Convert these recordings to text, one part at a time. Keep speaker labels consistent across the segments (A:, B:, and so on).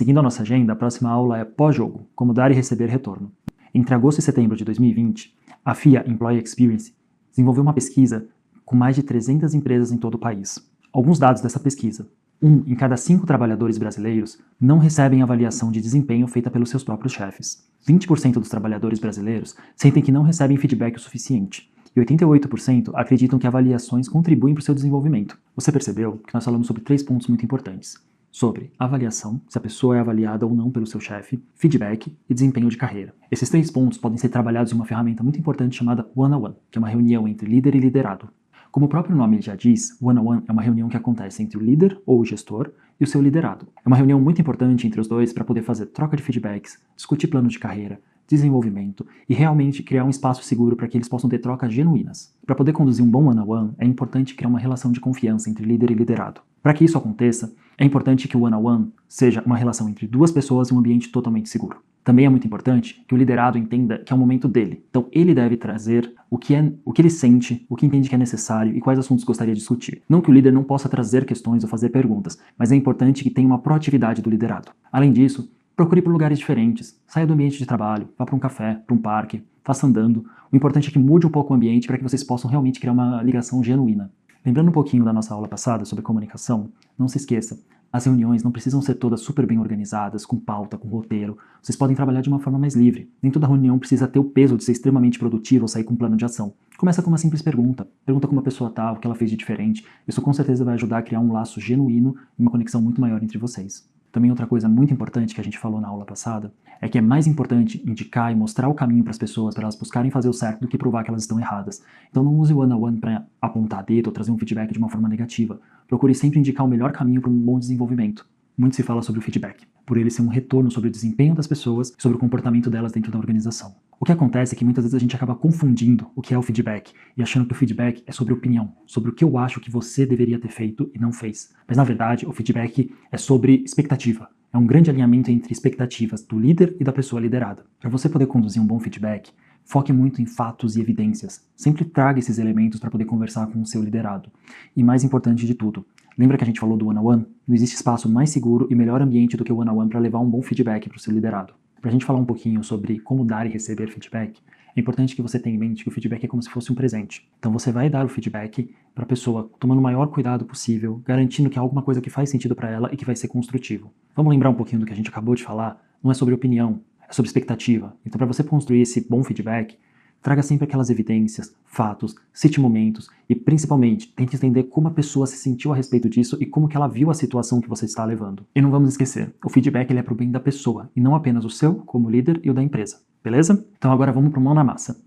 A: Seguindo a nossa agenda, a próxima aula é pós-jogo, como dar e receber retorno. Entre agosto e setembro de 2020, a FIA Employee Experience desenvolveu uma pesquisa com mais de 300 empresas em todo o país. Alguns dados dessa pesquisa. Um em cada cinco trabalhadores brasileiros não recebem avaliação de desempenho feita pelos seus próprios chefes. 20% dos trabalhadores brasileiros sentem que não recebem feedback o suficiente. E 88% acreditam que avaliações contribuem para o seu desenvolvimento. Você percebeu que nós falamos sobre três pontos muito importantes: sobre avaliação, se a pessoa é avaliada ou não pelo seu chefe, feedback e desempenho de carreira. Esses três pontos podem ser trabalhados em uma ferramenta muito importante chamada One-on-One, que é uma reunião entre líder e liderado. Como o próprio nome já diz, One-on-One é uma reunião que acontece entre o líder ou o gestor e o seu liderado. É uma reunião muito importante entre os dois para poder fazer troca de feedbacks, discutir plano de carreira, desenvolvimento e realmente criar um espaço seguro para que eles possam ter trocas genuínas. Para poder conduzir um bom one-on-one, é importante criar uma relação de confiança entre líder e liderado. Para que isso aconteça, é importante que o one-on-one seja uma relação entre duas pessoas em um ambiente totalmente seguro. Também é muito importante que o liderado entenda que é o momento dele. Então ele deve trazer o que é, o que ele sente, o que entende que é necessário e quais assuntos gostaria de discutir. Não que o líder não possa trazer questões ou fazer perguntas, mas é importante que tenha uma proatividade do liderado. Além disso, procure por lugares diferentes, saia do ambiente de trabalho, vá para um café, para um parque, faça andando. O importante é que mude um pouco o ambiente para que vocês possam realmente criar uma ligação genuína. Lembrando um pouquinho da nossa aula passada sobre comunicação, não se esqueça, as reuniões não precisam ser todas super bem organizadas, com pauta, com roteiro. Vocês podem trabalhar de uma forma mais livre. Nem toda reunião precisa ter o peso de ser extremamente produtiva ou sair com um plano de ação. Começa com uma simples pergunta. Pergunta como a pessoa está, o que ela fez de diferente. Isso com certeza vai ajudar a criar um laço genuíno e uma conexão muito maior entre vocês. Também outra coisa muito importante que a gente falou na aula passada é que é mais importante indicar e mostrar o caminho para as pessoas para elas buscarem fazer o certo do que provar que elas estão erradas. Então não use o one-on-one para apontar dedo ou trazer um feedback de uma forma negativa. Procure sempre indicar o melhor caminho para um bom desenvolvimento. Muito se fala sobre o feedback, por ele ser um retorno sobre o desempenho das pessoas sobre o comportamento delas dentro da organização. O que acontece é que muitas vezes a gente acaba confundindo o que é o feedback e achando que o feedback é sobre opinião, sobre o que eu acho que você deveria ter feito e não fez. Mas na verdade, o feedback é sobre expectativa. É um grande alinhamento entre expectativas do líder e da pessoa liderada. Para você poder conduzir um bom feedback, foque muito em fatos e evidências. Sempre traga esses elementos para poder conversar com o seu liderado. E mais importante de tudo, lembra que a gente falou do one-on-one? Não existe espaço mais seguro e melhor ambiente do que o one-on-one para levar um bom feedback para o seu liderado. Para a gente falar um pouquinho sobre como dar e receber feedback, é importante que você tenha em mente que o feedback é como se fosse um presente. Então você vai dar o feedback para a pessoa tomando o maior cuidado possível, garantindo que é alguma coisa que faz sentido para ela e que vai ser construtivo. Vamos lembrar um pouquinho do que a gente acabou de falar? Não é sobre opinião, é sobre expectativa. Então para você construir esse bom feedback, Traga sempre aquelas evidências, fatos, cite momentos e, principalmente, tente entender como a pessoa se sentiu a respeito disso e como que ela viu a situação que você está levando. E não vamos esquecer, o feedback ele é para o bem da pessoa e não apenas o seu, como líder, e o da empresa. Beleza? Então agora vamos para mão na massa.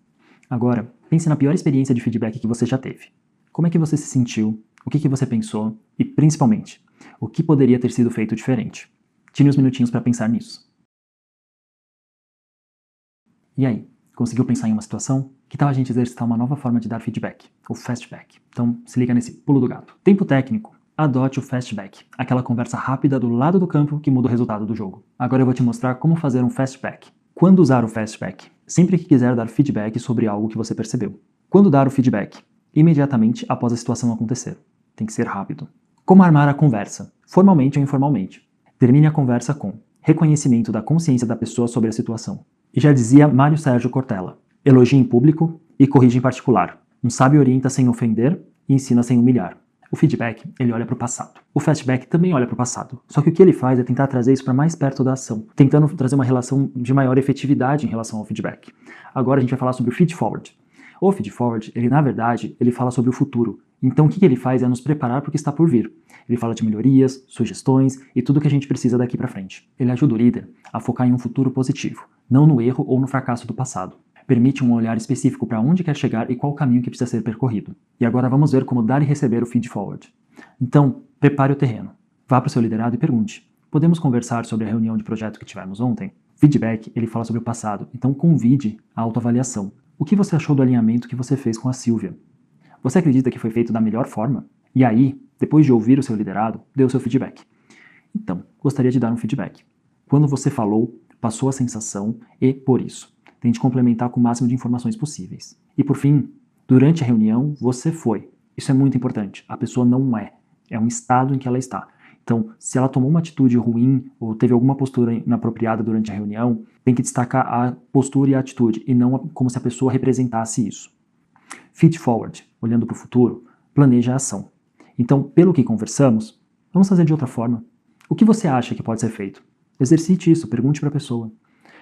A: Agora, pense na pior experiência de feedback que você já teve. Como é que você se sentiu? O que, que você pensou? E, principalmente, o que poderia ter sido feito diferente? Tire uns minutinhos para pensar nisso. E aí? Conseguiu pensar em uma situação? Que tal a gente exercitar uma nova forma de dar feedback, o fastback? Então, se liga nesse pulo do gato. Tempo técnico. Adote o fastback, aquela conversa rápida do lado do campo que muda o resultado do jogo. Agora eu vou te mostrar como fazer um fastback. Quando usar o fastback? Sempre que quiser dar feedback sobre algo que você percebeu. Quando dar o feedback? Imediatamente após a situação acontecer. Tem que ser rápido. Como armar a conversa? Formalmente ou informalmente. Termine a conversa com reconhecimento da consciência da pessoa sobre a situação. E já dizia Mário Sérgio Cortella: elogie em público e corrige em particular. Um sábio orienta sem ofender e ensina sem humilhar. O feedback, ele olha para o passado. O fastback também olha para o passado. Só que o que ele faz é tentar trazer isso para mais perto da ação, tentando trazer uma relação de maior efetividade em relação ao feedback. Agora a gente vai falar sobre o feed forward. O feed forward, ele na verdade, ele fala sobre o futuro. Então o que ele faz é nos preparar para o que está por vir. Ele fala de melhorias, sugestões e tudo que a gente precisa daqui para frente. Ele ajuda o líder a focar em um futuro positivo, não no erro ou no fracasso do passado. Permite um olhar específico para onde quer chegar e qual caminho que precisa ser percorrido. E agora vamos ver como dar e receber o feed forward. Então, prepare o terreno. Vá para o seu liderado e pergunte: Podemos conversar sobre a reunião de projeto que tivemos ontem? Feedback, ele fala sobre o passado, então convide a autoavaliação. O que você achou do alinhamento que você fez com a Silvia? Você acredita que foi feito da melhor forma? E aí, depois de ouvir o seu liderado, o seu feedback. Então, gostaria de dar um feedback. Quando você falou, passou a sensação e por isso. Tente complementar com o máximo de informações possíveis. E por fim, durante a reunião, você foi. Isso é muito importante. A pessoa não é. É um estado em que ela está. Então, se ela tomou uma atitude ruim ou teve alguma postura inapropriada durante a reunião, tem que destacar a postura e a atitude, e não como se a pessoa representasse isso. Feed forward, olhando para o futuro, planeja a ação. Então, pelo que conversamos, vamos fazer de outra forma. O que você acha que pode ser feito? Exercite isso, pergunte para a pessoa.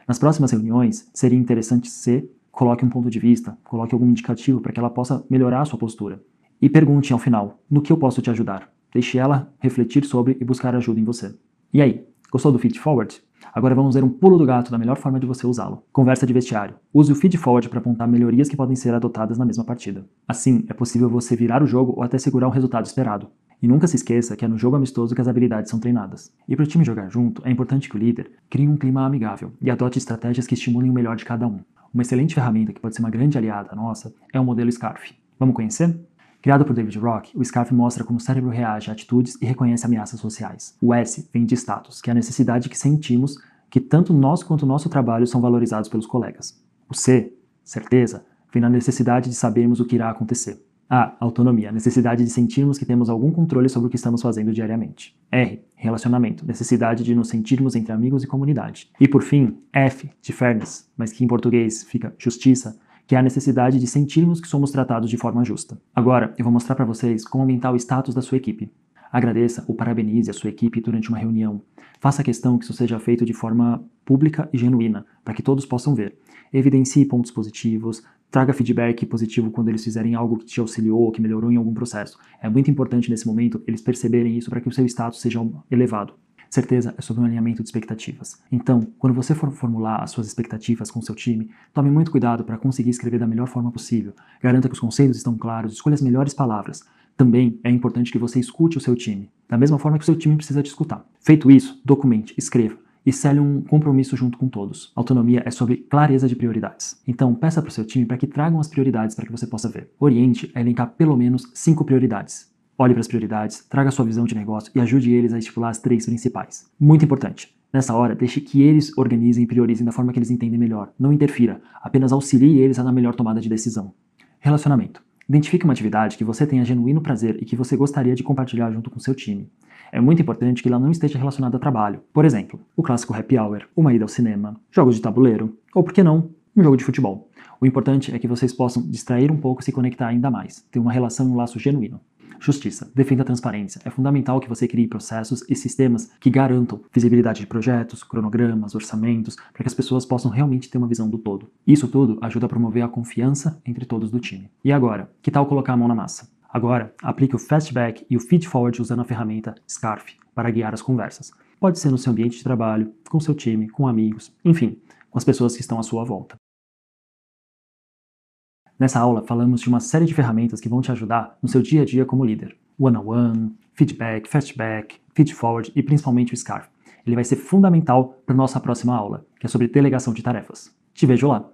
A: Nas próximas reuniões, seria interessante você coloque um ponto de vista, coloque algum indicativo para que ela possa melhorar a sua postura. E pergunte ao final: no que eu posso te ajudar? Deixe ela refletir sobre e buscar ajuda em você. E aí, gostou do feed forward? Agora vamos ver um pulo do gato da melhor forma de você usá-lo. Conversa de vestiário. Use o feed forward para apontar melhorias que podem ser adotadas na mesma partida. Assim, é possível você virar o jogo ou até segurar o resultado esperado. E nunca se esqueça que é no jogo amistoso que as habilidades são treinadas. E para o time jogar junto, é importante que o líder crie um clima amigável e adote estratégias que estimulem o melhor de cada um. Uma excelente ferramenta que pode ser uma grande aliada nossa é o modelo SCARF. Vamos conhecer? Criado por David Rock, o SCARF mostra como o cérebro reage a atitudes e reconhece ameaças sociais. O S vem de status, que é a necessidade que sentimos que tanto nós quanto nosso trabalho são valorizados pelos colegas. O C, certeza, vem na necessidade de sabermos o que irá acontecer. A. Autonomia. Necessidade de sentirmos que temos algum controle sobre o que estamos fazendo diariamente. R. Relacionamento. Necessidade de nos sentirmos entre amigos e comunidade. E por fim, F. De fairness, mas que em português fica justiça, que é a necessidade de sentirmos que somos tratados de forma justa. Agora, eu vou mostrar para vocês como aumentar o status da sua equipe. Agradeça ou parabenize a sua equipe durante uma reunião. Faça questão que isso seja feito de forma pública e genuína, para que todos possam ver. Evidencie pontos positivos, traga feedback positivo quando eles fizerem algo que te auxiliou, que melhorou em algum processo. É muito importante nesse momento eles perceberem isso para que o seu status seja elevado. Certeza é sobre um alinhamento de expectativas. Então, quando você for formular as suas expectativas com seu time, tome muito cuidado para conseguir escrever da melhor forma possível. Garanta que os conceitos estão claros, escolha as melhores palavras. Também é importante que você escute o seu time, da mesma forma que o seu time precisa te escutar. Feito isso, documente, escreva e cele um compromisso junto com todos. Autonomia é sobre clareza de prioridades. Então, peça para o seu time para que tragam as prioridades para que você possa ver. Oriente a elencar pelo menos cinco prioridades. Olhe para as prioridades, traga sua visão de negócio e ajude eles a estipular as três principais. Muito importante. Nessa hora, deixe que eles organizem e priorizem da forma que eles entendem melhor. Não interfira, apenas auxilie eles na melhor tomada de decisão. Relacionamento. Identifique uma atividade que você tenha genuíno prazer e que você gostaria de compartilhar junto com seu time. É muito importante que ela não esteja relacionada a trabalho. Por exemplo, o clássico happy hour, uma ida ao cinema, jogos de tabuleiro, ou por que não, um jogo de futebol. O importante é que vocês possam distrair um pouco e se conectar ainda mais, ter uma relação e um laço genuíno. Justiça. Defenda a transparência. É fundamental que você crie processos e sistemas que garantam visibilidade de projetos, cronogramas, orçamentos, para que as pessoas possam realmente ter uma visão do todo. Isso tudo ajuda a promover a confiança entre todos do time. E agora, que tal colocar a mão na massa? Agora, aplique o Fastback e o Feed Forward usando a ferramenta Scarf para guiar as conversas. Pode ser no seu ambiente de trabalho, com seu time, com amigos, enfim, com as pessoas que estão à sua volta. Nessa aula, falamos de uma série de ferramentas que vão te ajudar no seu dia a dia como líder. One-on-one, Feedback, Fastback, Feed Forward e principalmente o Scarf. Ele vai ser fundamental para nossa próxima aula, que é sobre delegação de tarefas. Te vejo lá!